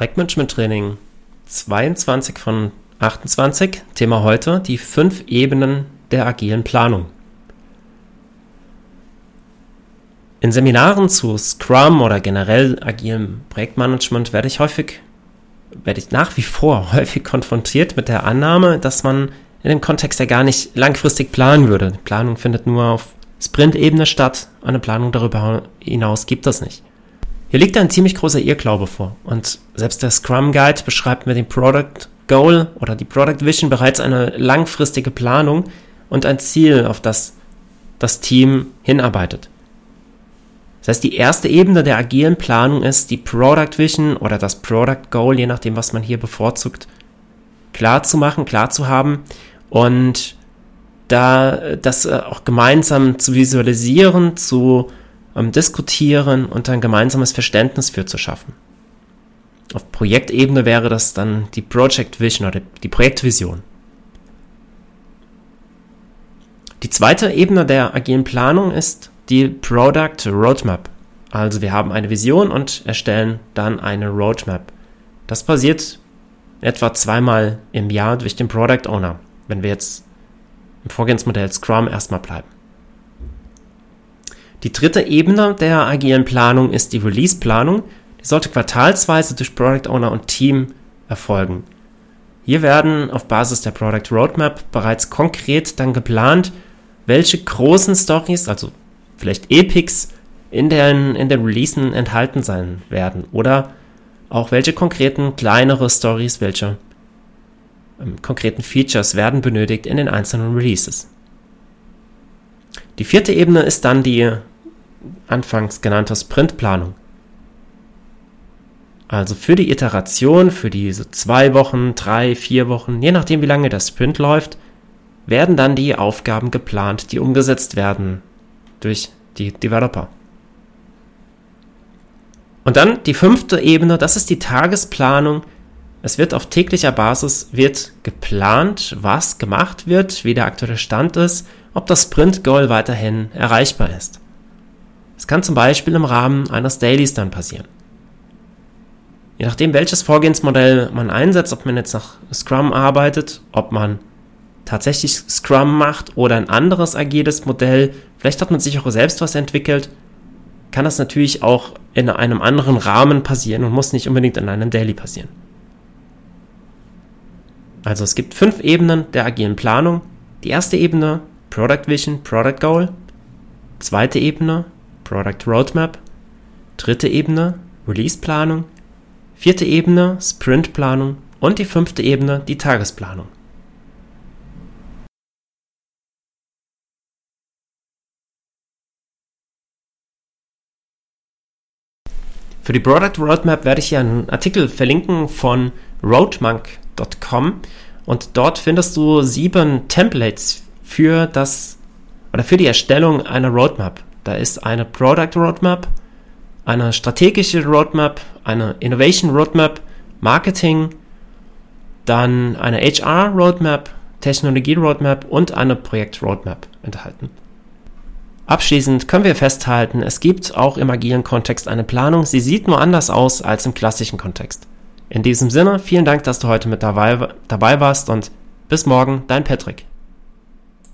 Projektmanagement Training 22 von 28. Thema heute die fünf Ebenen der agilen Planung. In Seminaren zu Scrum oder generell agilem Projektmanagement werde ich häufig, werde ich nach wie vor häufig konfrontiert mit der Annahme, dass man in dem Kontext ja gar nicht langfristig planen würde. Die Planung findet nur auf Sprint-Ebene statt. Eine Planung darüber hinaus gibt es nicht. Hier liegt ein ziemlich großer Irrglaube vor und selbst der Scrum Guide beschreibt mit dem Product Goal oder die Product Vision bereits eine langfristige Planung und ein Ziel, auf das das Team hinarbeitet. Das heißt, die erste Ebene der agilen Planung ist die Product Vision oder das Product Goal, je nachdem, was man hier bevorzugt, klar zu machen, klar zu haben und da das äh, auch gemeinsam zu visualisieren, zu ähm, diskutieren und ein gemeinsames Verständnis für zu schaffen. Auf Projektebene wäre das dann die Project Vision oder die Projektvision. Die zweite Ebene der agilen Planung ist die Product Roadmap. Also wir haben eine Vision und erstellen dann eine Roadmap. Das passiert etwa zweimal im Jahr durch den Product Owner, wenn wir jetzt im Vorgehensmodell Scrum erstmal bleiben. Die dritte Ebene der agilen Planung ist die Release-Planung. Die sollte quartalsweise durch Product Owner und Team erfolgen. Hier werden auf Basis der Product Roadmap bereits konkret dann geplant, welche großen Stories, also vielleicht Epics, in den, in den Releasen enthalten sein werden oder auch welche konkreten kleinere Stories, welche ähm, konkreten Features werden benötigt in den einzelnen Releases. Die vierte Ebene ist dann die anfangs genannte Sprintplanung. Also für die Iteration, für diese zwei Wochen, drei, vier Wochen, je nachdem wie lange der Sprint läuft, werden dann die Aufgaben geplant, die umgesetzt werden durch die Developer. Und dann die fünfte Ebene, das ist die Tagesplanung. Es wird auf täglicher Basis wird geplant, was gemacht wird, wie der aktuelle Stand ist, ob das Sprint Goal weiterhin erreichbar ist. Kann zum Beispiel im Rahmen eines Dailies dann passieren. Je nachdem, welches Vorgehensmodell man einsetzt, ob man jetzt nach Scrum arbeitet, ob man tatsächlich Scrum macht oder ein anderes agiles Modell, vielleicht hat man sich auch selbst was entwickelt, kann das natürlich auch in einem anderen Rahmen passieren und muss nicht unbedingt in einem Daily passieren. Also es gibt fünf Ebenen der agilen Planung. Die erste Ebene Product Vision, Product Goal. Zweite Ebene Product Roadmap, dritte Ebene Release-Planung, vierte Ebene Sprint-Planung und die fünfte Ebene die Tagesplanung. Für die Product Roadmap werde ich hier einen Artikel verlinken von roadmonk.com und dort findest du sieben Templates für das oder für die Erstellung einer Roadmap. Da ist eine Product Roadmap, eine strategische Roadmap, eine Innovation Roadmap, Marketing, dann eine HR Roadmap, Technologie Roadmap und eine Projekt Roadmap enthalten. Abschließend können wir festhalten, es gibt auch im agilen Kontext eine Planung, sie sieht nur anders aus als im klassischen Kontext. In diesem Sinne, vielen Dank, dass du heute mit dabei, dabei warst und bis morgen, dein Patrick.